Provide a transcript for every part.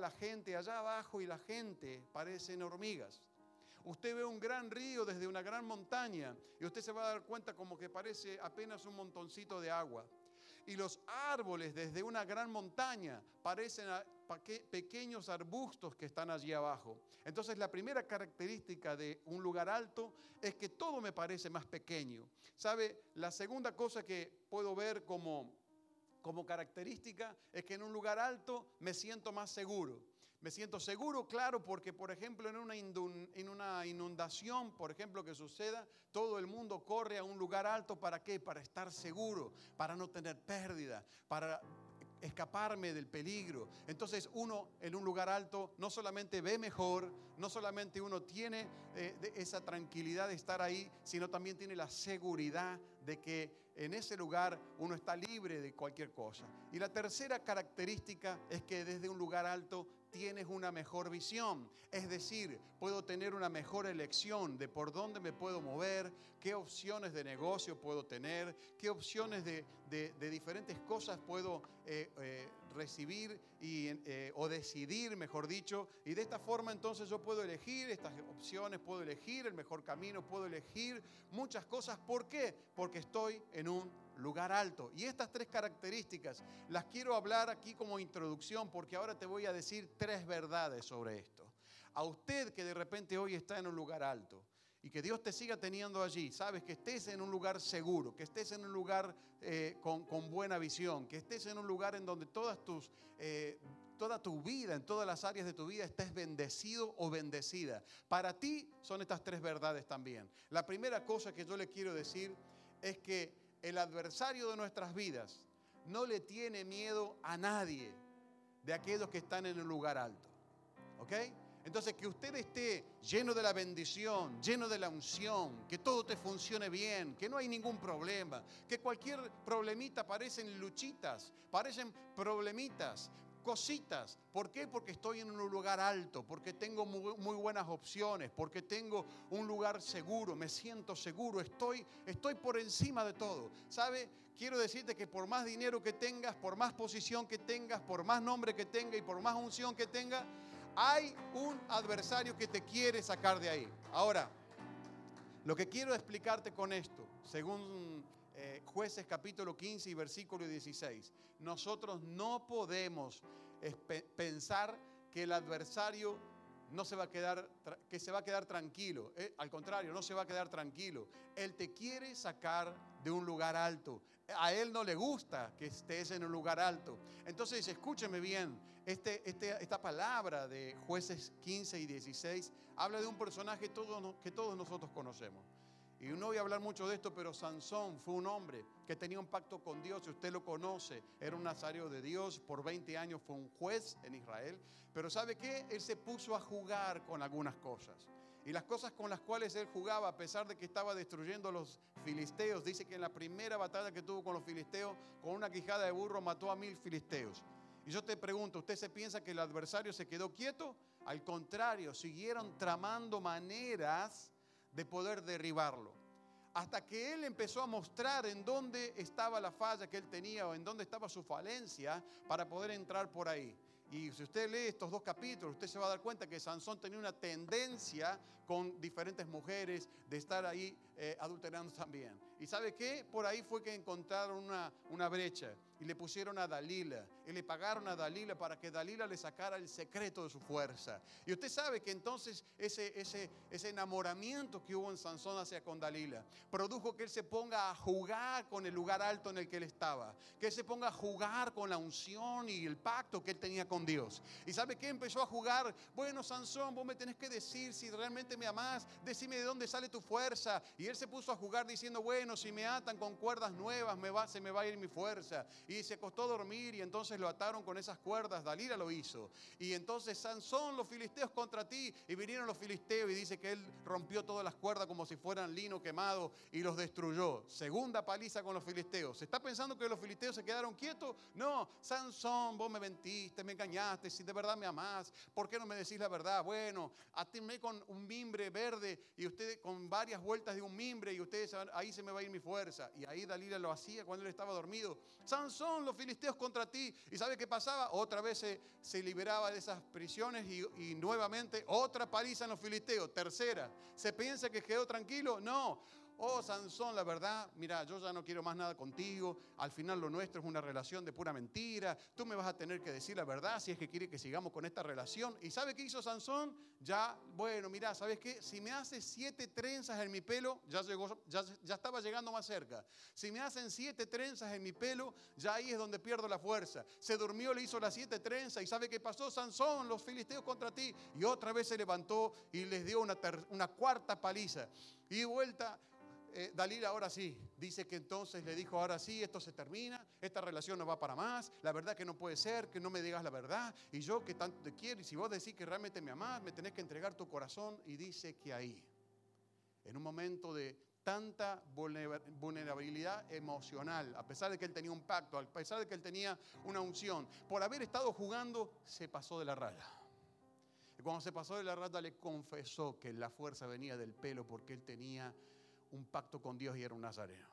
la gente allá abajo y la gente parecen hormigas. Usted ve un gran río desde una gran montaña y usted se va a dar cuenta como que parece apenas un montoncito de agua. Y los árboles desde una gran montaña parecen pequeños arbustos que están allí abajo. Entonces la primera característica de un lugar alto es que todo me parece más pequeño. ¿Sabe? La segunda cosa que puedo ver como, como característica es que en un lugar alto me siento más seguro. Me siento seguro, claro, porque por ejemplo en una, inundación, por ejemplo, que suceda, todo el mundo corre a un lugar alto para qué? Para estar seguro, para no tener pérdida, para escaparme del peligro. Entonces uno en un lugar alto no solamente ve mejor, no solamente uno tiene eh, esa tranquilidad de estar ahí, sino también tiene la seguridad de que en ese lugar uno está libre de cualquier cosa. Y la tercera característica es que desde un lugar alto tienes una mejor visión. Es decir, puedo tener una mejor elección de por dónde me puedo mover, qué opciones de negocio puedo tener, qué opciones de, diferentes cosas puedo eh, eh, recibir y, eh, o decidir, mejor dicho. Y de esta forma entonces yo puedo elegir estas opciones, puedo elegir el mejor camino, puedo elegir muchas cosas. ¿Por qué? Porque estoy en un lugar alto. Y estas tres características las quiero hablar aquí como introducción porque ahora te voy a decir tres verdades sobre esto. A usted que de repente hoy está en un lugar alto y que Dios te siga teniendo allí, sabes, que estés en un lugar seguro, que estés en un lugar eh, con, buena visión, que estés en un lugar en donde todas tus... Eh, toda tu vida, en todas las áreas de tu vida, estés bendecido o bendecida. Para ti son estas tres verdades también. La primera cosa que yo le quiero decir es que el adversario de nuestras vidas no le tiene miedo a nadie de aquellos que están en un lugar alto. ¿Ok? Entonces, que usted esté lleno de la bendición, lleno de la unción, que todo te funcione bien, que no hay ningún problema, que cualquier problemita parecen luchitas, parecen problemitas, cositas. ¿Por qué? Porque estoy en un lugar alto, porque tengo muy, buenas opciones, porque tengo un lugar seguro, me siento seguro, estoy, estoy por encima de todo. ¿Sabe? Quiero decirte que por más dinero que tengas, por más posición que tengas, por más nombre que tenga y por más unción que tenga, hay un adversario que te quiere sacar de ahí. Ahora, lo que quiero explicarte con esto, según eh, jueces capítulo 15 y versículo 16. Nosotros no podemos pensar que el adversario no se va a quedar, que se va a quedar tranquilo. Eh, al contrario, no se va a quedar tranquilo. Él te quiere sacar de un lugar alto. A él no le gusta que estés en un lugar alto. Entonces, escúcheme bien, este, este esta palabra de jueces 15 y 16 habla de un personaje que todos nosotros conocemos. Y no voy a hablar mucho de esto, pero Sansón fue un hombre que tenía un pacto con Dios, si usted lo conoce, era un nazario de Dios, por 20 años fue un juez en Israel, pero ¿sabe qué? Él se puso a jugar con algunas cosas. Y las cosas con las cuales él jugaba, a pesar de que estaba destruyendo a los filisteos, dice que en la primera batalla que tuvo con los filisteos, con una quijada de burro mató a mil filisteos. Y yo te pregunto, ¿usted se piensa que el adversario se quedó quieto? Al contrario, siguieron tramando maneras de poder derribarlo. Hasta que él empezó a mostrar en dónde estaba la falla que él tenía o en dónde estaba su falencia para poder entrar por ahí. Y si usted lee estos dos capítulos, usted se va a dar cuenta que Sansón tenía una tendencia con diferentes mujeres de estar ahí eh, adulterando también. ¿Y sabe qué? Por ahí fue que encontraron una, una brecha y le pusieron a Dalila y le pagaron a Dalila para que Dalila le sacara el secreto de su fuerza. Y usted sabe que entonces ese, ese, ese enamoramiento que hubo en Sansón hacia con Dalila produjo que él se ponga a jugar con el lugar alto en el que él estaba, que él se ponga a jugar con la unción y el pacto que él tenía con Dios. ¿Y sabe qué? Empezó a jugar, bueno Sansón, vos me tenés que decir si realmente me amás, decime de dónde sale tu fuerza. Y él se puso a jugar diciendo, bueno, si me atan con cuerdas nuevas, se me va a ir mi fuerza y se acostó a dormir y entonces lo ataron con esas cuerdas. Dalila lo hizo. Y entonces Sansón, los filisteos contra ti. Y vinieron los filisteos y dice que él rompió todas las cuerdas como si fueran lino quemado y los destruyó. Segunda paliza con los filisteos. ¿Se está pensando que los filisteos se quedaron quietos? No, Sansón, vos me mentiste, me engañaste. Si de verdad me amás, ¿por qué no me decís la verdad? Bueno, atirme con un mimbre verde y ustedes con varias vueltas de un mimbre y ustedes ahí se me va a ir mi fuerza. Y ahí Dalila lo hacía cuando él estaba dormido. Sansón los filisteos contra ti. ¿Y sabe qué pasaba? Otra vez se, liberaba de esas prisiones y, y nuevamente otra paliza en los filisteos. Tercera, ¿se piensa que quedó tranquilo? No, oh Sansón, la verdad, mira, yo ya no quiero más nada contigo, al final lo nuestro es una relación de pura mentira, tú me vas a tener que decir la verdad si es que quiere que sigamos con esta relación. ¿Y sabe qué hizo Sansón? Ya, bueno, mira, ¿sabes qué? Si me haces siete trenzas en mi pelo, ya, llegó, ya, ya estaba llegando más cerca. Si me hacen siete trenzas en mi pelo, ya ahí es donde pierdo la fuerza. Se durmió, le hizo las siete trenzas y ¿sabe qué pasó? Sansón, los filisteos contra ti. Y otra vez se levantó y les dio una, una cuarta paliza. Y vuelta, eh, ahora sí, dice que entonces le dijo, ahora sí, esto se termina, esta relación no va para más, la verdad que no puede ser, que no me digas la verdad, y yo que tanto te quiero, y si vos decís que realmente me amás, me tenés que entregar tu corazón, y dice que ahí, en un momento de tanta vulnerabilidad emocional, a pesar de que él tenía un pacto, a pesar de que él tenía una unción, por haber estado jugando, se pasó de la raya. Y cuando se pasó de la raya le confesó que la fuerza venía del pelo porque él tenía un pacto con Dios y era un nazareno.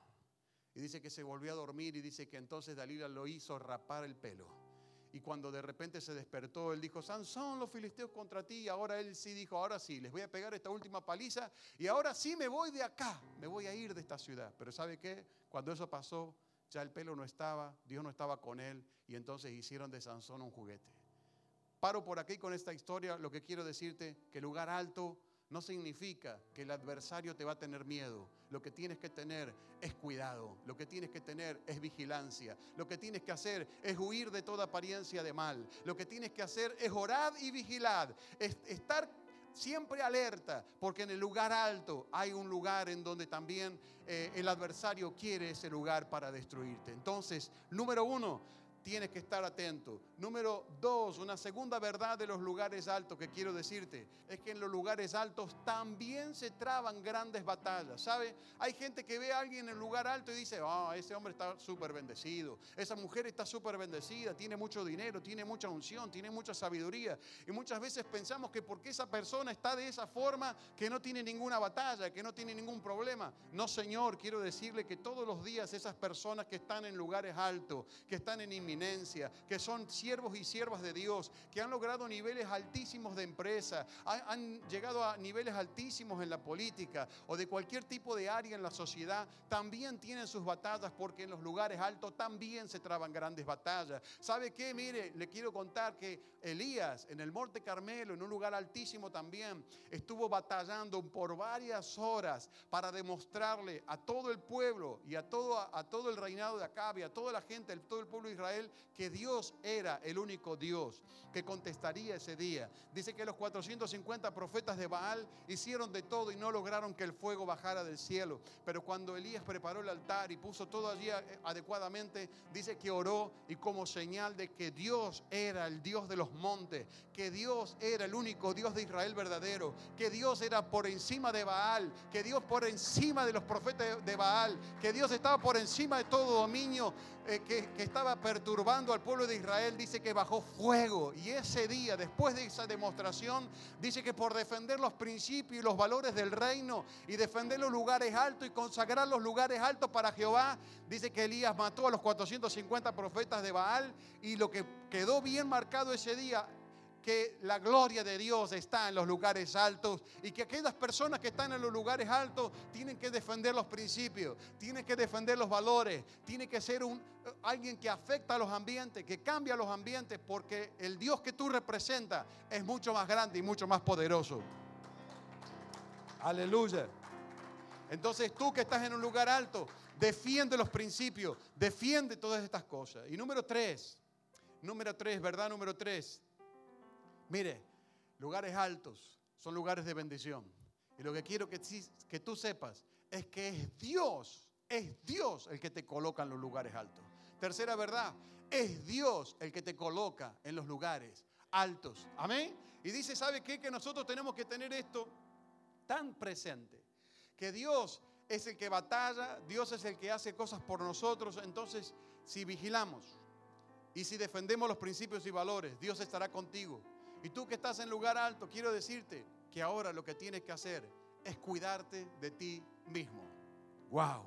Y dice que se volvió a dormir y dice que entonces Dalila lo hizo rapar el pelo. Y cuando de repente se despertó, él dijo, Sansón, los filisteos contra ti. Y ahora él sí dijo, ahora sí, les voy a pegar esta última paliza. Y ahora sí me voy de acá, me voy a ir de esta ciudad. Pero ¿sabe qué? Cuando eso pasó, ya el pelo no estaba, Dios no estaba con él. Y entonces hicieron de Sansón un juguete. Paro por aquí con esta historia. Lo que quiero decirte, que lugar alto no significa que el adversario te va a tener miedo. Lo que tienes que tener es cuidado. Lo que tienes que tener es vigilancia. Lo que tienes que hacer es huir de toda apariencia de mal. Lo que tienes que hacer es orar y vigilar. estar siempre alerta, porque en el lugar alto hay un lugar en donde también eh, el adversario quiere ese lugar para destruirte. Entonces, número uno, tienes que estar atento. Número dos, una segunda verdad de los lugares altos que quiero decirte, es que en los lugares altos también se traban grandes batallas. ¿Sabe? Hay gente que ve a alguien en el lugar alto y dice, ah, ese hombre está súper bendecido, esa mujer está súper bendecida, tiene mucho dinero, tiene mucha unción, tiene mucha sabiduría. Y muchas veces pensamos que porque esa persona está de esa forma, que no tiene ninguna batalla, que no tiene ningún problema. No, Señor, quiero decirle que todos los días esas personas que están en lugares altos, que están en que son siervos y siervas de Dios, que han logrado niveles altísimos de empresa, han, llegado a niveles altísimos en la política o de cualquier tipo de área en la sociedad, también tienen sus batallas porque en los lugares altos también se traban grandes batallas. ¿Sabe qué? Mire, le quiero contar que Elías en el Monte Carmelo, en un lugar altísimo también, estuvo batallando por varias horas para demostrarle a todo el pueblo y a todo, a, todo el reinado de Acab a toda la gente, a todo el pueblo de Israel, que Dios era el único Dios que contestaría ese día. Dice que los 450 profetas de Baal hicieron de todo y no lograron que el fuego bajara del cielo. Pero cuando Elías preparó el altar y puso todo allí adecuadamente, dice que oró y como señal de que Dios era el Dios de los montes, que Dios era el único Dios de Israel verdadero, que Dios era por encima de Baal, que Dios por encima de los profetas de Baal, que Dios estaba por encima de todo dominio, eh, que, que estaba perturbando al pueblo de Israel, dice que bajó fuego. Y ese día, después de esa demostración, dice que por defender los principios y los valores del reino y defender los lugares altos y consagrar los lugares altos para Jehová, dice que Elías mató a los 450 profetas de Baal y lo que quedó bien marcado ese día que la gloria de Dios está en los lugares altos y que aquellas personas que están en los lugares altos tienen que defender los principios, tienen que defender los valores, tiene que ser un, alguien que afecta a los ambientes, que cambia los ambientes, porque el Dios que tú representas es mucho más grande y mucho más poderoso. Aleluya. Entonces tú que estás en un lugar alto, defiende los principios, defiende todas estas cosas. Y número tres, número tres, ¿verdad? Número tres, Mire, lugares altos son lugares de bendición. Y lo que quiero que, tú sepas es que es Dios, es Dios el que te coloca en los lugares altos. Tercera verdad, es Dios el que te coloca en los lugares altos. Amén. Y dice, ¿sabe qué? Que nosotros tenemos que tener esto tan presente. Que Dios es el que batalla, Dios es el que hace cosas por nosotros. Entonces, si vigilamos y si defendemos los principios y valores, Dios estará contigo. Y tú que estás en lugar alto, quiero decirte que ahora lo que tienes que hacer es cuidarte de ti mismo. ¡Wow!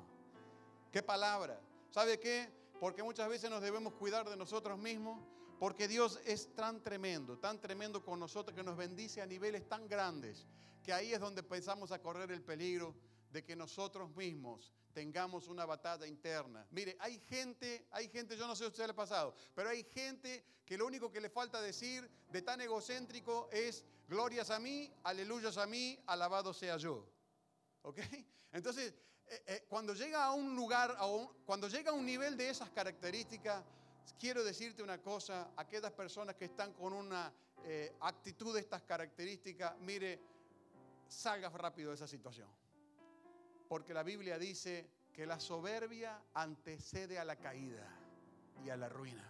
¡Qué palabra! ¿Sabe qué? porque muchas veces nos debemos cuidar de nosotros mismos, porque Dios es tan tremendo, tan tremendo con nosotros que nos bendice a niveles tan grandes, que ahí es donde pensamos a correr el peligro de que nosotros mismos tengamos una batalla interna. Mire, hay gente, hay gente, yo no sé si usted le ha pasado, pero hay gente que lo único que le falta decir de tan egocéntrico es glorias a mí, aleluyas a mí, alabado sea yo. ¿Ok? Entonces, eh, eh, cuando llega a un lugar, cuando llega a un nivel de esas características, quiero decirte una cosa, aquellas personas que están con una eh, actitud de estas características, mire, salga rápido de esa situación. Porque la Biblia dice que la soberbia antecede a la caída y a la ruina.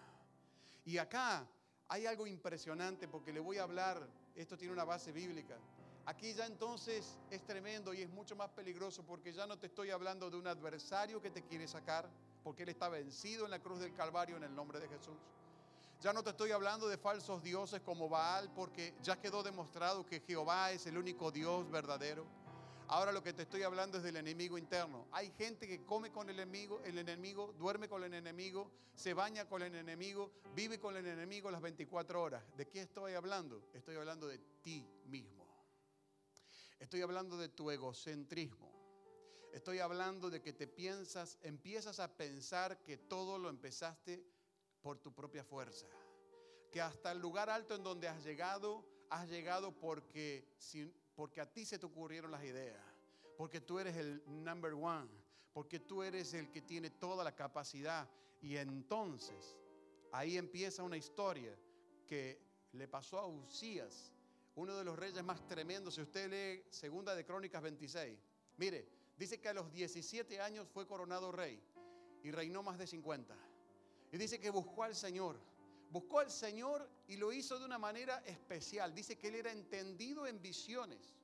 Y acá hay algo impresionante porque le voy a hablar, esto tiene una base bíblica. Aquí ya entonces es tremendo y es mucho más peligroso porque ya no te estoy hablando de un adversario que te quiere sacar, porque Él está vencido en la cruz del Calvario en el nombre de Jesús. Ya no te estoy hablando de falsos dioses como Baal, porque ya quedó demostrado que Jehová es el único Dios verdadero. Ahora lo que te estoy hablando es del enemigo interno. Hay gente que come con el enemigo, el enemigo, duerme con el enemigo, se baña con el enemigo, vive con el enemigo las 24 horas. ¿De qué estoy hablando? Estoy hablando de ti mismo. Estoy hablando de tu egocentrismo. Estoy hablando de que te piensas, empiezas a pensar que todo lo empezaste por tu propia fuerza. Que hasta el lugar alto en donde has llegado, has llegado porque porque a ti se te ocurrieron las ideas, porque tú eres el number one, porque tú eres el que tiene toda la capacidad. Y entonces ahí empieza una historia que le pasó a Usías, uno de los reyes más tremendos. Si usted lee Segunda de Crónicas 26, mire, dice que a los 17 años fue coronado rey y reinó más de 50. Y dice que buscó al Señor buscó al Señor y lo hizo de una manera especial. Dice que él era entendido en visiones.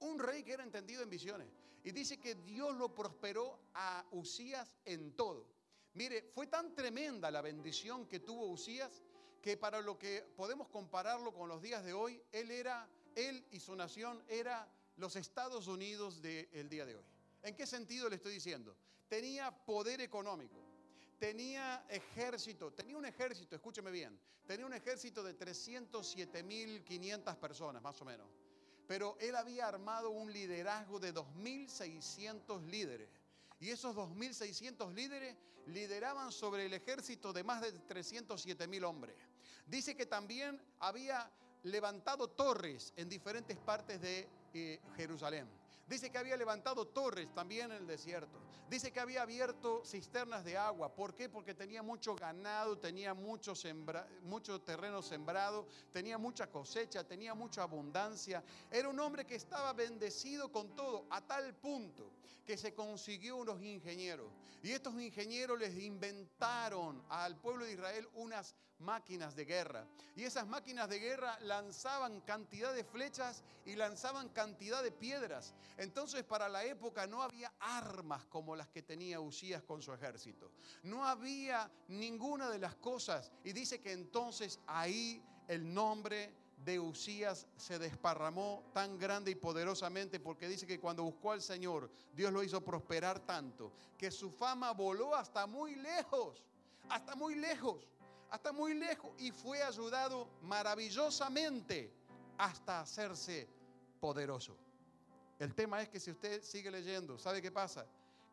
Un rey que era entendido en visiones. Y dice que Dios lo prosperó a Usías en todo. Mire, fue tan tremenda la bendición que tuvo Usías que para lo que podemos compararlo con los días de hoy, él era, él y su nación era los Estados Unidos del día de hoy. ¿En qué sentido le estoy diciendo? Tenía poder económico, tenía ejército, tenía un ejército, escúcheme bien, tenía un ejército de 307.500 personas más o menos. Pero él había armado un liderazgo de 2.600 líderes. Y esos 2.600 líderes lideraban sobre el ejército de más de 307.000 hombres. Dice que también había levantado torres en diferentes partes de eh, Jerusalén. Dice que había levantado torres también en el desierto. Dice que había abierto cisternas de agua. ¿Por qué? Porque tenía mucho ganado, tenía mucho, mucho terreno sembrado, tenía mucha cosecha, tenía mucha abundancia. Era un hombre que estaba bendecido con todo, a tal punto que se consiguió unos ingenieros. Y estos ingenieros les inventaron al pueblo de Israel unas máquinas de guerra. Y esas máquinas de guerra lanzaban cantidad de flechas y lanzaban cantidad de piedras. Entonces para la época no había armas como las que tenía Usías con su ejército. No había ninguna de las cosas. Y dice que entonces ahí el nombre de Usías se desparramó tan grande y poderosamente porque dice que cuando buscó al Señor, Dios lo hizo prosperar tanto, que su fama voló hasta muy lejos, hasta muy lejos hasta muy lejos y fue ayudado maravillosamente hasta hacerse poderoso. El tema es que si usted sigue leyendo, ¿sabe qué pasa?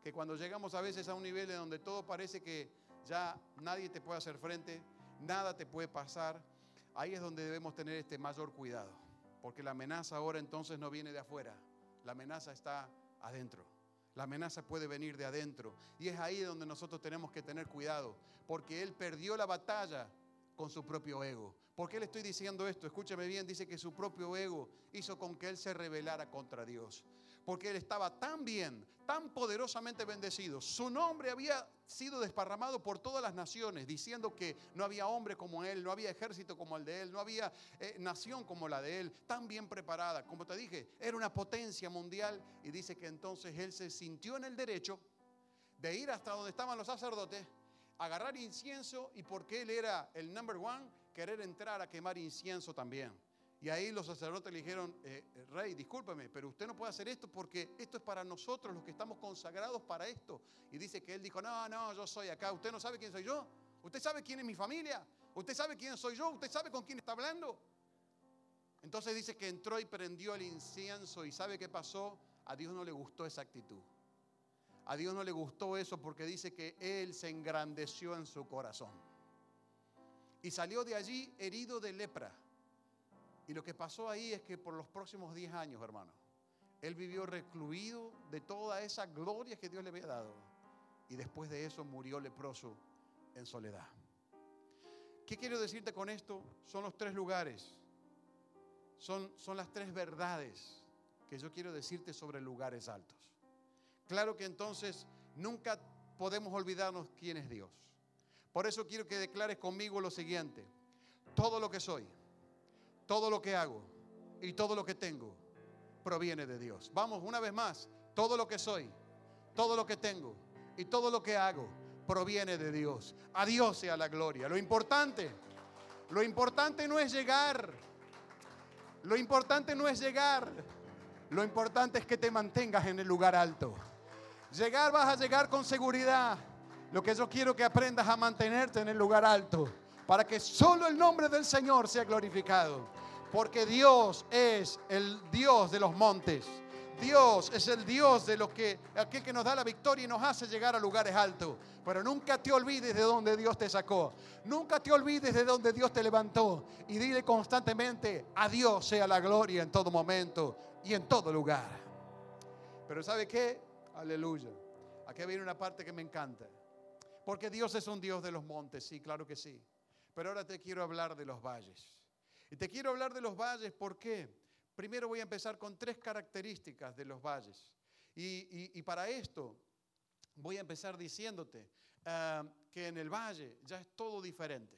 Que cuando llegamos a veces a un nivel en donde todo parece que ya nadie te puede hacer frente, nada te puede pasar, ahí es donde debemos tener este mayor cuidado, porque la amenaza ahora entonces no viene de afuera, la amenaza está adentro. La amenaza puede venir de adentro. Y es ahí donde nosotros tenemos que tener cuidado. Porque Él perdió la batalla con su propio ego. ¿Por qué le estoy diciendo esto? Escúchame bien, dice que su propio ego hizo con que Él se rebelara contra Dios porque él estaba tan bien, tan poderosamente bendecido. Su nombre había sido desparramado por todas las naciones, diciendo que no había hombre como él, no había ejército como el de él, no había eh, nación como la de él, tan bien preparada. Como te dije, era una potencia mundial y dice que entonces él se sintió en el derecho de ir hasta donde estaban los sacerdotes, agarrar incienso y porque él era el number one, querer entrar a quemar incienso también. Y ahí los sacerdotes le dijeron, eh, eh, rey, discúlpeme, pero usted no puede hacer esto porque esto es para nosotros los que estamos consagrados para esto. Y dice que él dijo, no, no, yo soy acá, usted no sabe quién soy yo, usted sabe quién es mi familia, usted sabe quién soy yo, usted sabe con quién está hablando. Entonces dice que entró y prendió el incienso y sabe qué pasó, a Dios no le gustó esa actitud. A Dios no le gustó eso porque dice que Él se engrandeció en su corazón. Y salió de allí herido de lepra. Y lo que pasó ahí es que por los próximos 10 años, hermano, él vivió recluido de toda esa gloria que Dios le había dado. Y después de eso murió leproso en soledad. ¿Qué quiero decirte con esto? Son los tres lugares. Son, son las tres verdades que yo quiero decirte sobre lugares altos. Claro que entonces nunca podemos olvidarnos quién es Dios. Por eso quiero que declares conmigo lo siguiente. Todo lo que soy todo lo que hago y todo lo que tengo proviene de Dios. Vamos, una vez más, todo lo que soy, todo lo que tengo y todo lo que hago proviene de Dios. A Dios sea la gloria. Lo importante, lo importante no es llegar. Lo importante no es llegar. Lo importante es que te mantengas en el lugar alto. Llegar vas a llegar con seguridad. Lo que yo quiero que aprendas a mantenerte en el lugar alto para que solo el nombre del Señor sea glorificado. Porque Dios es el Dios de los montes. Dios es el Dios de los que, aquel que nos da la victoria y nos hace llegar a lugares altos. Pero nunca te olvides de donde Dios te sacó. Nunca te olvides de donde Dios te levantó. Y dile constantemente, a Dios sea la gloria en todo momento y en todo lugar. Pero ¿sabe qué? Aleluya. Aquí viene una parte que me encanta. Porque Dios es un Dios de los montes, sí, claro que sí. Pero ahora te quiero hablar de los valles. Y te quiero hablar de los valles, ¿por qué? Primero voy a empezar con tres características de los valles. Y, para esto voy a empezar diciéndote ah, que en el valle ya es todo diferente.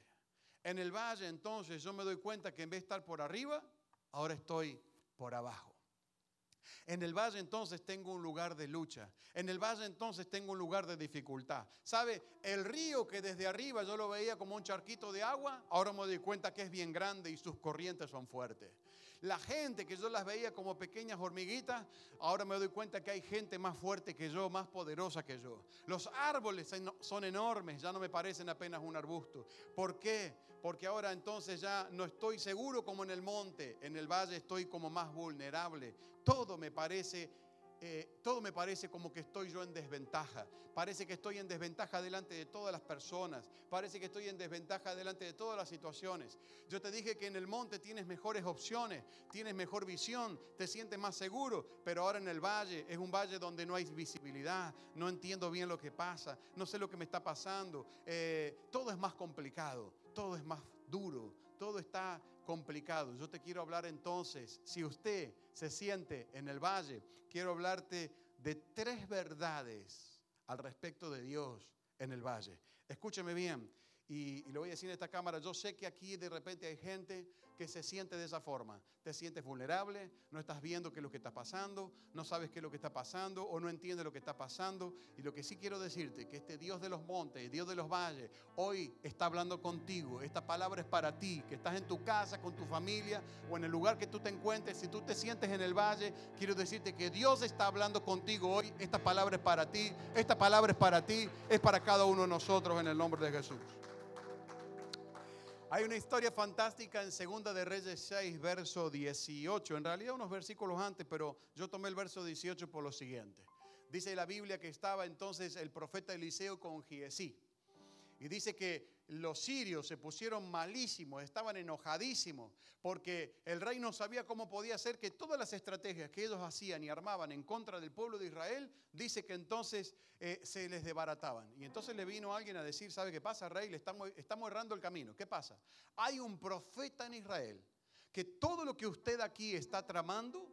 En el valle entonces yo me doy cuenta que en vez de estar por arriba, ahora estoy por abajo. En el valle entonces tengo un lugar de lucha. En el valle entonces tengo un lugar de dificultad. ¿Sabe? El río que desde arriba yo lo veía como un charquito de agua, ahora me doy cuenta que es bien grande y sus corrientes son fuertes. La gente que yo las veía como pequeñas hormiguitas, ahora me doy cuenta que hay gente más fuerte que yo, más poderosa que yo. Los árboles son enormes, ya no me parecen apenas un arbusto. ¿Por qué? Porque ahora entonces ya no estoy seguro como en el monte, en el valle estoy como más vulnerable. Todo me parece eh, todo me parece como que estoy yo en desventaja. Parece que estoy en desventaja delante de todas las personas. Parece que estoy en desventaja delante de todas las situaciones. Yo te dije que en el monte tienes mejores opciones, tienes mejor visión, te sientes más seguro, pero ahora en el valle es un valle donde no hay visibilidad, no entiendo bien lo que pasa, no sé lo que me está pasando. Eh, todo es más complicado, todo es más duro, todo está Yo te quiero hablar entonces, si usted se siente en el valle, quiero hablarte de tres verdades al respecto de Dios en el valle. Escúcheme bien, y, y, voy a decir en esta cámara, yo sé que aquí de repente hay gente que se siente de esa forma. Te sientes vulnerable, no estás viendo qué es lo que está pasando, no sabes qué es lo que está pasando o no entiendes lo que está pasando. Y lo que sí quiero decirte, que este Dios de los montes, Dios de los valles, hoy está hablando contigo. Esta palabra es para ti, que estás en tu casa, con tu familia o en el lugar que tú te encuentres. Si tú te sientes en el valle, quiero decirte que Dios está hablando contigo hoy. Esta palabra es para ti, esta palabra es para ti, es para cada uno de nosotros en el nombre de Jesús. Hay una historia fantástica en Segunda de Reyes 6, verso 18. En realidad unos versículos antes, pero yo tomé el verso 18 por lo siguiente. Dice la Biblia que estaba entonces el profeta Eliseo con Giesí. Y dice que los sirios se pusieron malísimos, estaban enojadísimos, porque el rey no sabía cómo podía ser que todas las estrategias que ellos hacían y armaban en contra del pueblo de Israel, dice que entonces eh, se les desbarataban. Y entonces le vino alguien a decir, ¿sabe qué pasa, rey? Le estamos, estamos errando el camino. ¿Qué pasa? Hay un profeta en Israel que todo lo que usted aquí está tramando,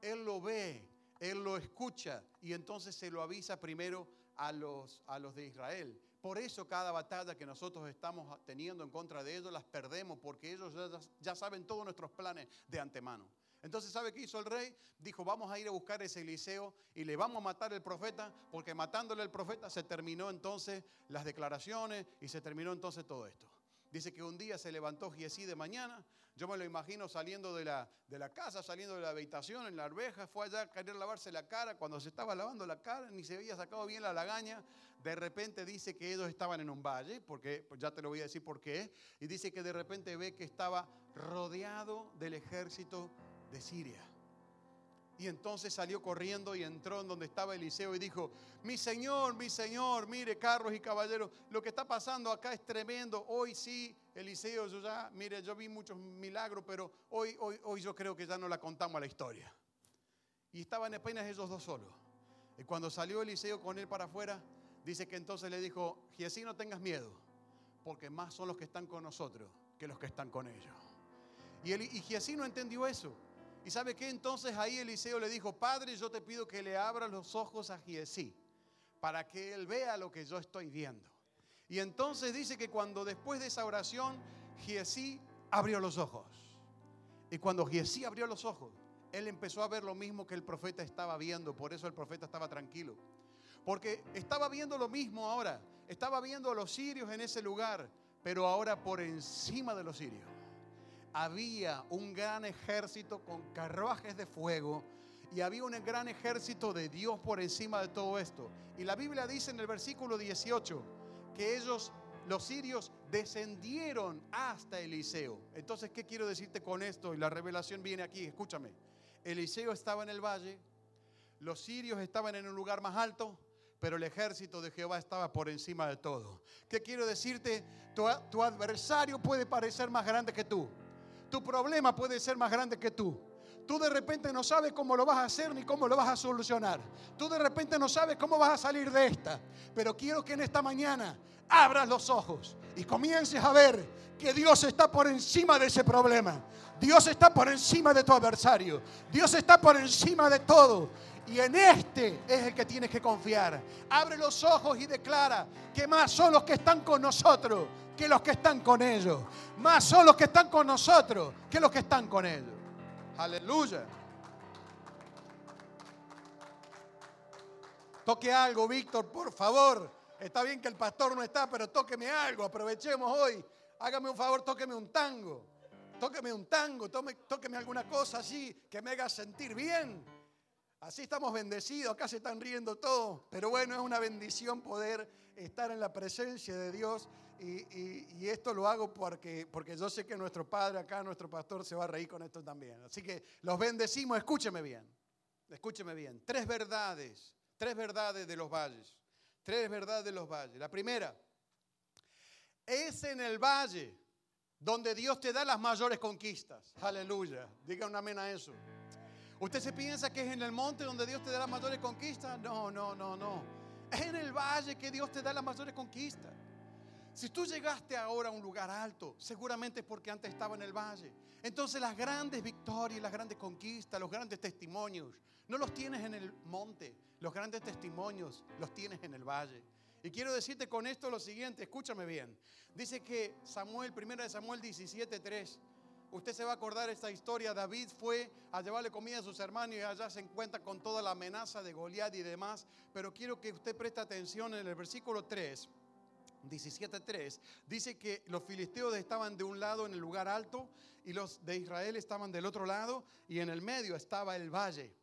él lo ve, él lo escucha y entonces se lo avisa primero a los, a los de Israel. Por eso cada batalla que nosotros estamos teniendo en contra de ellos las perdemos, porque ellos ya, saben todos nuestros planes de antemano. Entonces, ¿sabe qué hizo el rey? Dijo, vamos a ir a buscar ese Eliseo y le vamos a matar al profeta, porque matándole al profeta se terminó entonces las declaraciones y se terminó entonces todo esto. Dice que un día se levantó Giesí de mañana. Yo me lo imagino saliendo de la, de la casa, saliendo de la habitación en la arveja. Fue allá a querer lavarse la cara. Cuando se estaba lavando la cara, ni se había sacado bien la lagaña. De repente dice que ellos estaban en un valle, porque pues ya te lo voy a decir por qué. Y dice que de repente ve que estaba rodeado del ejército de Siria. Y entonces salió corriendo y entró en donde estaba Eliseo y dijo, mi señor, mi señor, mire carros y caballeros, lo que está pasando acá es tremendo. Hoy sí, Eliseo, yo ya, mire, yo vi muchos milagros, pero hoy, hoy, hoy yo creo que ya no la contamos la historia. Y estaban apenas ellos dos solos. Y cuando salió Eliseo con él para afuera, dice que entonces le dijo, Giesí, no tengas miedo, porque más son los que están con nosotros que los que están con ellos. Y, él, y Giesí no entendió eso. ¿Y sabe qué? Entonces ahí Eliseo le dijo, Padre, yo te pido que le abra los ojos a Giesí, para que él vea lo que yo estoy viendo. Y entonces dice que cuando después de esa oración, Giesí abrió los ojos. Y cuando Giesí abrió los ojos, él empezó a ver lo mismo que el profeta estaba viendo, por eso el profeta estaba tranquilo. Porque estaba viendo lo mismo ahora, estaba viendo a los sirios en ese lugar, pero ahora por encima de los sirios había un gran ejército con carruajes de fuego y había un gran ejército de Dios por encima de todo esto. Y la Biblia dice en el versículo 18 que ellos, los sirios, descendieron hasta Eliseo. Entonces, ¿qué quiero decirte con esto? Y la revelación viene aquí, escúchame. Eliseo estaba en el valle, los sirios estaban en un lugar más alto, pero el ejército de Jehová estaba por encima de todo. ¿Qué quiero decirte? Tu, tu adversario puede parecer más grande que tú tu problema puede ser más grande que tú. Tú de repente no sabes cómo lo vas a hacer ni cómo lo vas a solucionar. Tú de repente no sabes cómo vas a salir de esta. Pero quiero que en esta mañana abras los ojos y comiences a ver que Dios está por encima de ese problema. Dios está por encima de tu adversario. Dios está por encima de todo. Y en este es el que tienes que confiar. Abre los ojos y declara que más son los que están con nosotros que los que están con ellos. Más son los que están con nosotros que los que están con ellos. Aleluya. Toque algo, Víctor, por favor. Está bien que el pastor no está, pero tóqueme algo. Aprovechemos hoy. Hágame un favor, tóqueme un tango. Tóqueme un tango, tóqueme alguna cosa así que me haga sentir bien. Así estamos bendecidos, acá se están riendo todos, pero bueno, es una bendición poder estar en la presencia de Dios y, esto lo hago porque, porque yo sé que nuestro padre acá, nuestro pastor, se va a reír con esto también. Así que los bendecimos, escúcheme bien, escúcheme bien. Tres verdades, tres verdades de los valles, tres verdades de los valles. La primera, es en el valle donde Dios te da las mayores conquistas. Aleluya, diga un amén a eso. ¿Usted se piensa que es en el monte donde Dios te da las mayores conquistas? No, no, no, no. Es en el valle que Dios te da las mayores conquistas. Si tú llegaste ahora a un lugar alto, seguramente es porque antes estaba en el valle. Entonces las grandes victorias, las grandes conquistas, los grandes testimonios, no los tienes en el monte. Los grandes testimonios los tienes en el valle. Y quiero decirte con esto lo siguiente, escúchame bien. Dice que Samuel, primera de Samuel 17:3, Usted se va a acordar esta historia. David fue a llevarle comida a sus hermanos y allá se encuentra con toda la amenaza de Goliat y demás. Pero quiero que usted preste atención en el versículo 3. 17.3 dice que los filisteos estaban de un lado en el lugar alto y los de Israel estaban del otro lado y en el medio estaba el valle.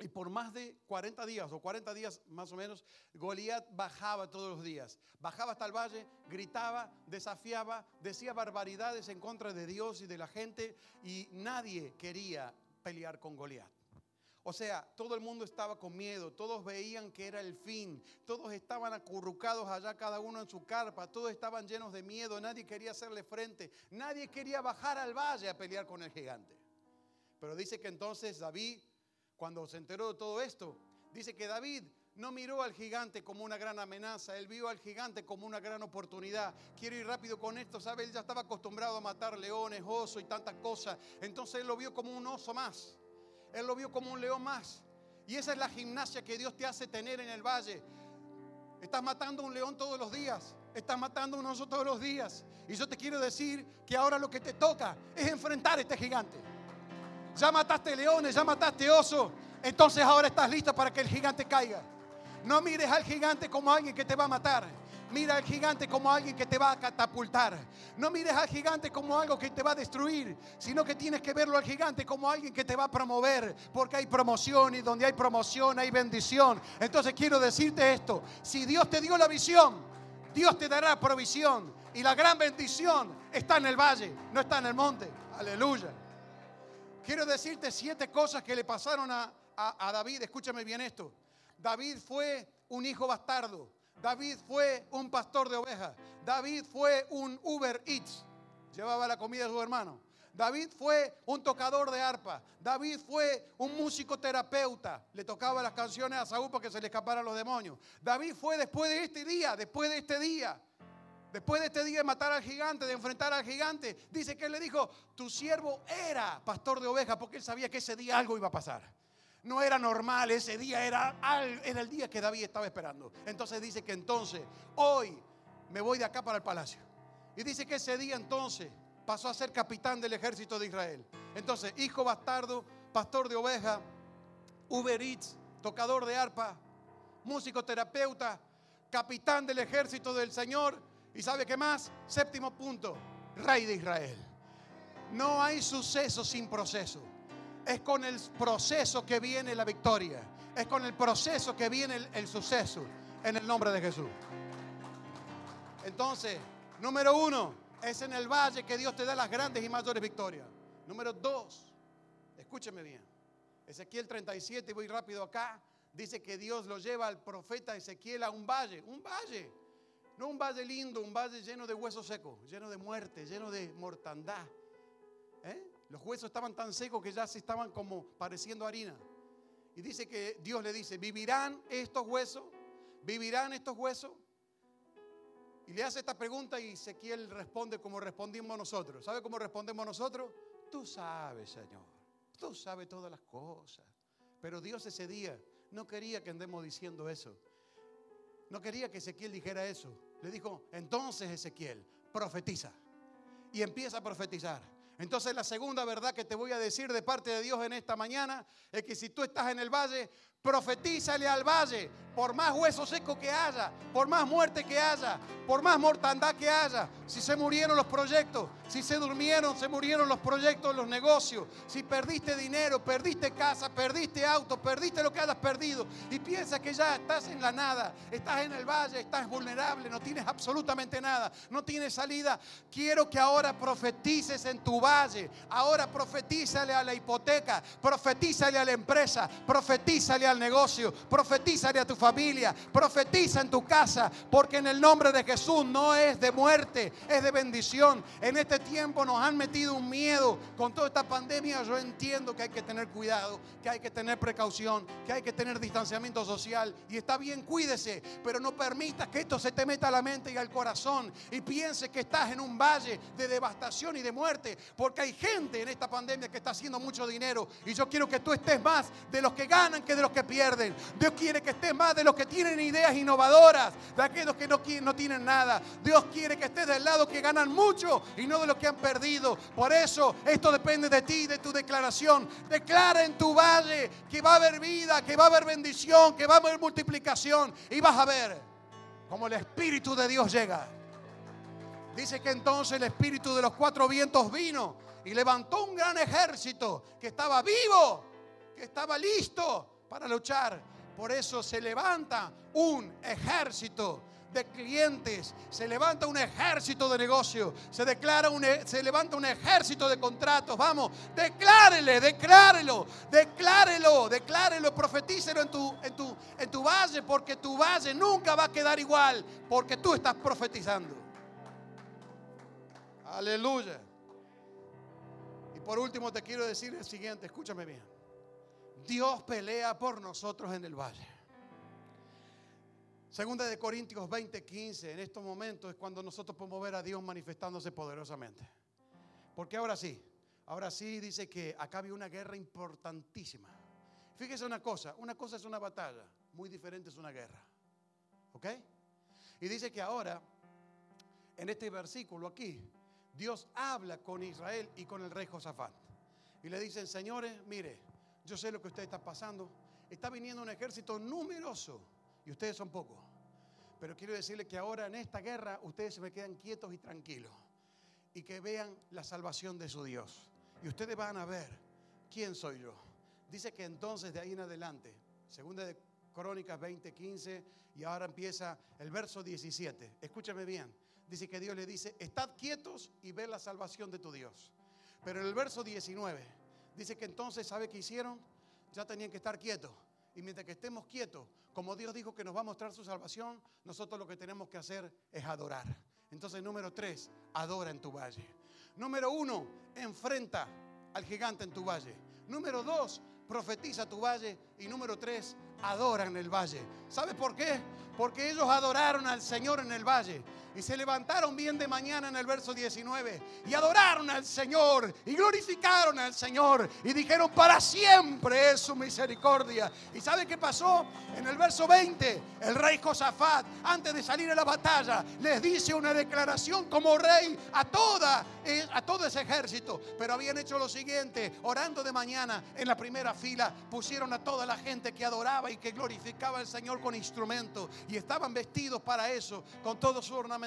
Y por más de 40 días o 40 días más o menos, Goliat bajaba todos los días. Bajaba hasta el valle, gritaba, desafiaba, decía barbaridades en contra de Dios y de la gente y nadie quería pelear con Goliat. O sea, todo el mundo estaba con miedo, todos veían que era el fin, todos estaban acurrucados allá, cada uno en su carpa, todos estaban llenos de miedo, nadie quería hacerle frente, nadie quería bajar al valle a pelear con el gigante. Pero dice que entonces David cuando se enteró de todo esto, dice que David no miró al gigante como una gran amenaza, él vio al gigante como una gran oportunidad. Quiero ir rápido con esto, ¿sabe? Él ya estaba acostumbrado a matar leones, osos y tantas cosas. Entonces él lo vio como un oso más, él lo vio como un león más. Y esa es la gimnasia que Dios te hace tener en el valle. Estás matando un león todos los días, estás matando un oso todos los días. Y yo te quiero decir que ahora lo que te toca es enfrentar a este gigante. Ya mataste leones, ya mataste oso. Entonces ahora estás listo para que el gigante caiga. No mires al gigante como alguien que te va a matar. Mira al gigante como alguien que te va a catapultar. No mires al gigante como algo que te va a destruir, sino que tienes que verlo al gigante como alguien que te va a promover, porque hay promoción y donde hay promoción hay bendición. Entonces quiero decirte esto, si Dios te dio la visión, Dios te dará provisión y la gran bendición está en el valle, no está en el monte. Aleluya. Quiero decirte siete cosas que le pasaron a, a, David. Escúchame bien esto. David fue un hijo bastardo. David fue un pastor de ovejas. David fue un Uber Eats. Llevaba la comida de su hermano. David fue un tocador de arpa. David fue un músico terapeuta. Le tocaba las canciones a Saúl para que se le escaparan los demonios. David fue después de este día, después de este día, después de este día de matar al gigante, de enfrentar al gigante, dice que él le dijo, tu siervo era pastor de ovejas porque él sabía que ese día algo iba a pasar no era normal, ese día era, era el día que David estaba esperando. Entonces dice que entonces, hoy me voy de acá para el palacio. Y dice que ese día entonces pasó a ser capitán del ejército de Israel. Entonces, hijo bastardo, pastor de oveja, Uber tocador de arpa, músico terapeuta, capitán del ejército del Señor. ¿Y sabe qué más? Séptimo punto, rey de Israel. No hay suceso sin proceso. Es con el proceso que viene la victoria. Es con el proceso que viene el, suceso. En el nombre de Jesús. Entonces, número uno, es en el valle que Dios te da las grandes y mayores victorias. Número dos, escúcheme bien. Ezequiel 37, voy rápido acá, dice que Dios lo lleva al profeta Ezequiel a un valle, un valle. No un valle lindo, un valle lleno de huesos secos, lleno de muerte, lleno de mortandad. Los huesos estaban tan secos que ya se estaban como pareciendo harina. Y dice que Dios le dice, ¿vivirán estos huesos? ¿Vivirán estos huesos? Y le hace esta pregunta y Ezequiel responde como respondimos nosotros. ¿Sabe cómo respondemos nosotros? Tú sabes, Señor. Tú sabes todas las cosas. Pero Dios ese día no quería que andemos diciendo eso. No quería que Ezequiel dijera eso. Le dijo, entonces Ezequiel, profetiza. Y empieza a profetizar. Entonces la segunda verdad que te voy a decir de parte de Dios en esta mañana es que si tú estás en el valle, profetízale al valle por más hueso seco que haya, por más muerte que haya, por más mortandad que haya, si se murieron los proyectos, si se durmieron, se murieron los proyectos, los negocios, si perdiste dinero, perdiste casa, perdiste auto, perdiste lo que hayas perdido. Y piensas que ya estás en la nada, estás en el valle, estás vulnerable, no tienes absolutamente nada, no tienes salida, quiero que ahora profetices en tu valle, ahora profetízale a la hipoteca, profetízale a la empresa, profetízale negocio, profetízale a tu familia, profetiza en tu casa, porque en el nombre de Jesús no es de muerte, es de bendición. En este tiempo nos han metido un miedo con toda esta pandemia. Yo entiendo que hay que tener cuidado, que hay que tener precaución, que hay que tener distanciamiento social. Y está bien, cuídese, pero no permitas que esto se te meta a la mente y al corazón y piense que estás en un valle de devastación y de muerte, porque hay gente en esta pandemia que está haciendo mucho dinero. Y yo quiero que tú estés más de los que ganan que de los que pierden. Dios quiere que estés más de los que tienen ideas innovadoras, de aquellos que no, no tienen nada. Dios quiere que estés del lado que ganan mucho y no de los que han perdido. Por eso esto depende de ti, de tu declaración. Declara en tu valle que va a haber vida, que va a haber bendición, que va a haber multiplicación y vas a ver como el Espíritu de Dios llega. Dice que entonces el Espíritu de los cuatro vientos vino y levantó un gran ejército que estaba vivo, que estaba listo para luchar. Por eso se levanta un ejército de clientes, se levanta un ejército de negocio, se, declara un, e, se levanta un ejército de contratos. Vamos, declárele, declárelo, declárelo, declárelo, profetícelo en tu, en, tu, en tu valle, porque tu valle nunca va a quedar igual, porque tú estás profetizando. Aleluya. Y por último te quiero decir el siguiente, escúchame bien. Dios pelea por nosotros en el valle. Segunda de Corintios 20:15, en estos momentos es cuando nosotros podemos ver a Dios manifestándose poderosamente. Porque ahora sí, ahora sí dice que acá había una guerra importantísima. Fíjese una cosa, una cosa es una batalla, muy diferente es una guerra. ¿Ok? Y dice que ahora, en este versículo aquí, Dios habla con Israel y con el rey Josafat. Y le dicen, señores, mire, yo sé lo que usted está pasando. Está viniendo un ejército numeroso y ustedes son pocos. Pero quiero decirle que ahora en esta guerra ustedes se me quedan quietos y tranquilos y que vean la salvación de su Dios. Y ustedes van a ver quién soy yo. Dice que entonces de ahí en adelante, segunda de Crónicas 20:15 y ahora empieza el verso 17. Escúchame bien. Dice que Dios le dice, "Estad quietos y ve la salvación de tu Dios." Pero en el verso 19 dice que entonces, ¿sabe qué hicieron? Ya tenían que estar quietos. Y mientras que estemos quietos, como Dios dijo que nos va a mostrar su salvación, nosotros lo que tenemos que hacer es adorar. Entonces, número tres, adora en tu valle. Número uno, enfrenta al gigante en tu valle. Número dos, profetiza tu valle. Y número tres, adora en el valle. ¿Sabes por qué? Porque ellos adoraron al Señor en el valle. Y se levantaron bien de mañana en el verso 19. Y adoraron al Señor. Y glorificaron al Señor. Y dijeron, para siempre es su misericordia. ¿Y sabe qué pasó? En el verso 20, el rey Josafat, antes de salir a la batalla, les dice una declaración como rey a, toda, a todo ese ejército. Pero habían hecho lo siguiente, orando de mañana en la primera fila, pusieron a toda la gente que adoraba y que glorificaba al Señor con instrumentos. Y estaban vestidos para eso, con todo su ornamento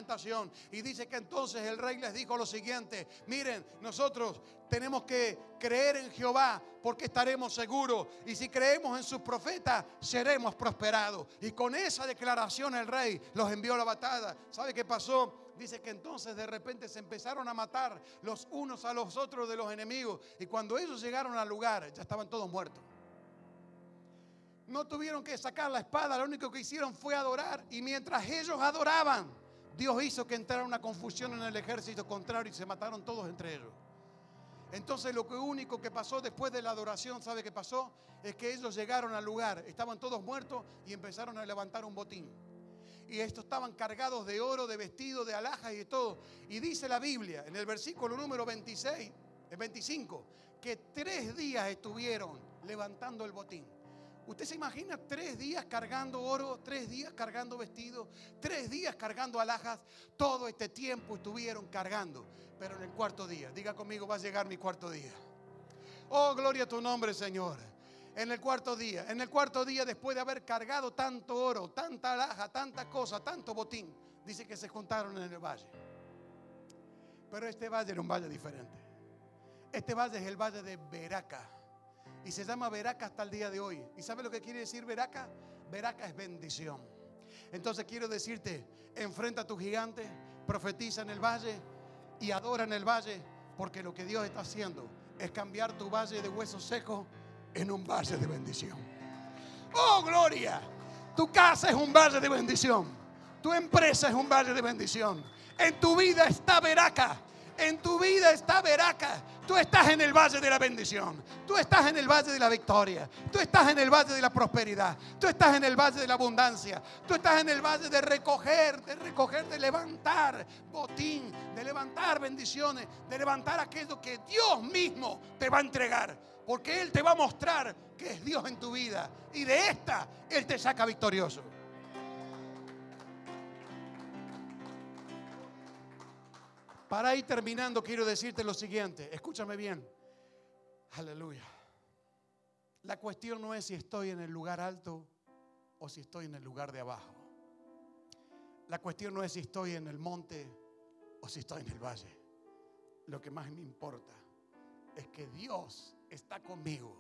y dice que entonces el rey les dijo lo siguiente, miren, nosotros tenemos que creer en Jehová porque estaremos seguros. Y si creemos en sus profetas, seremos prosperados. Y con esa declaración el rey los envió a la batalla. ¿Sabe qué pasó? Dice que entonces de repente se empezaron a matar los unos a los otros de los enemigos. Y cuando ellos llegaron al lugar, ya estaban todos muertos. No tuvieron que sacar la espada, lo único que hicieron fue adorar. Y mientras ellos adoraban, Dios hizo que entrara una confusión en el ejército contrario y se mataron todos entre ellos. Entonces lo único que pasó después de la adoración, ¿sabe qué pasó? Es que ellos llegaron al lugar, estaban todos muertos y empezaron a levantar un botín. Y estos estaban cargados de oro, de vestido, de alhajas y de todo. Y dice la Biblia en el versículo número 26, el 25, que tres días estuvieron levantando el botín. ¿Usted se imagina tres días cargando oro, tres días cargando vestido, tres días cargando alhajas? Todo este tiempo estuvieron cargando. Pero en el cuarto día, diga conmigo, va a llegar mi cuarto día. Oh, gloria a tu nombre, Señor. En el cuarto día, en el cuarto día, después de haber cargado tanto oro, tanta alhaja, tanta cosa, tanto botín, dice que se juntaron en el valle. Pero este valle era un valle diferente. Este valle es el valle de Beraca. Y se llama Veraca hasta el día de hoy. ¿Y sabe lo que quiere decir Veraca? Veraca es bendición. Entonces quiero decirte, enfrenta a tu gigante, profetiza en el valle y adora en el valle, porque lo que Dios está haciendo es cambiar tu valle de huesos secos en un valle de bendición. Oh, gloria. Tu casa es un valle de bendición. Tu empresa es un valle de bendición. En tu vida está Veraca. En tu vida está Veraca. Tú estás en el valle de la bendición. Tú estás en el valle de la victoria. Tú estás en el valle de la prosperidad. Tú estás en el valle de la abundancia. Tú estás en el valle de recoger, de recoger, de levantar botín, de levantar bendiciones, de levantar aquello que Dios mismo te va a entregar. Porque Él te va a mostrar que es Dios en tu vida. Y de esta Él te saca victorioso. Para ir terminando, quiero decirte lo siguiente. Escúchame bien. Aleluya. La cuestión no es si estoy en el lugar alto o si estoy en el lugar de abajo. La cuestión no es si estoy en el monte o si estoy en el valle. Lo que más me importa es que Dios está conmigo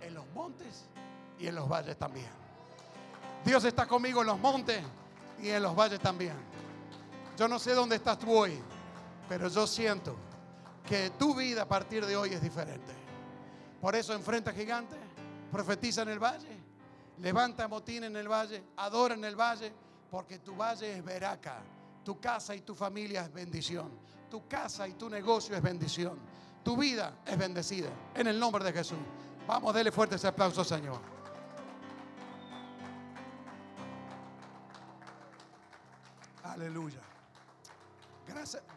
en los montes y en los valles también. Dios está conmigo en los montes y en los valles también. Yo no sé dónde estás tú hoy. Pero yo siento que tu vida a partir de hoy es diferente. Por eso enfrenta gigantes, profetiza en el valle, levanta motín en el valle, adora en el valle, porque tu valle es veraca, tu casa y tu familia es bendición, tu casa y tu negocio es bendición, tu vida es bendecida. En el nombre de Jesús. Vamos, dele fuerte ese aplauso, Señor. Aleluya.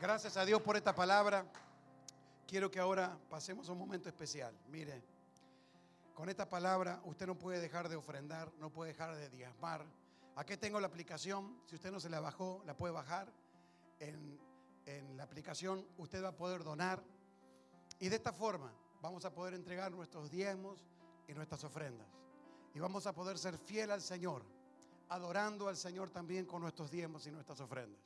Gracias, a Dios por esta palabra. Quiero que ahora pasemos un momento especial. Mire, con esta palabra usted no puede dejar de ofrendar, no puede dejar de diezmar. Aquí tengo la aplicación, si usted no se la bajó, la puede bajar. En, en la aplicación usted va a poder donar. Y de esta forma vamos a poder entregar nuestros diezmos y nuestras ofrendas. Y vamos a poder ser fiel al Señor adorando al Señor también con nuestros diezmos y nuestras ofrendas.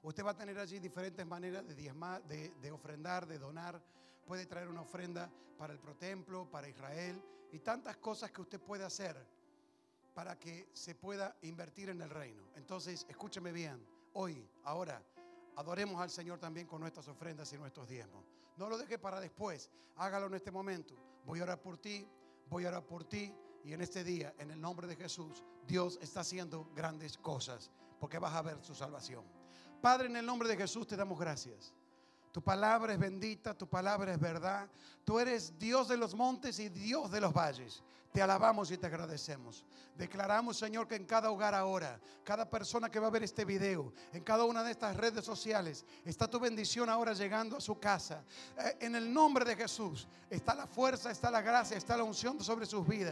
Usted va a tener allí diferentes maneras de diezmar, de, ofrendar, de donar. Puede traer una ofrenda para el protemplo, para Israel y tantas cosas que usted puede hacer para que se pueda invertir en el reino. Entonces, escúcheme bien, hoy, ahora, adoremos al Señor también con nuestras ofrendas y nuestros diezmos. No lo deje para después, hágalo en este momento. Voy a orar por ti, voy a orar por ti y en este día, en el nombre de Jesús, Dios está haciendo grandes cosas porque vas a ver su salvación. Padre, en el nombre de Jesús te damos gracias. Tu palabra es bendita, tu palabra es verdad. Tú eres Dios de los montes y Dios de los valles. Te alabamos y te agradecemos. Declaramos, Señor, que en cada hogar ahora, cada persona que va a ver este video, en cada una de estas redes sociales, está tu bendición ahora llegando a su casa. Eh, en el nombre de Jesús está la fuerza, está la gracia, está la unción sobre sus vidas.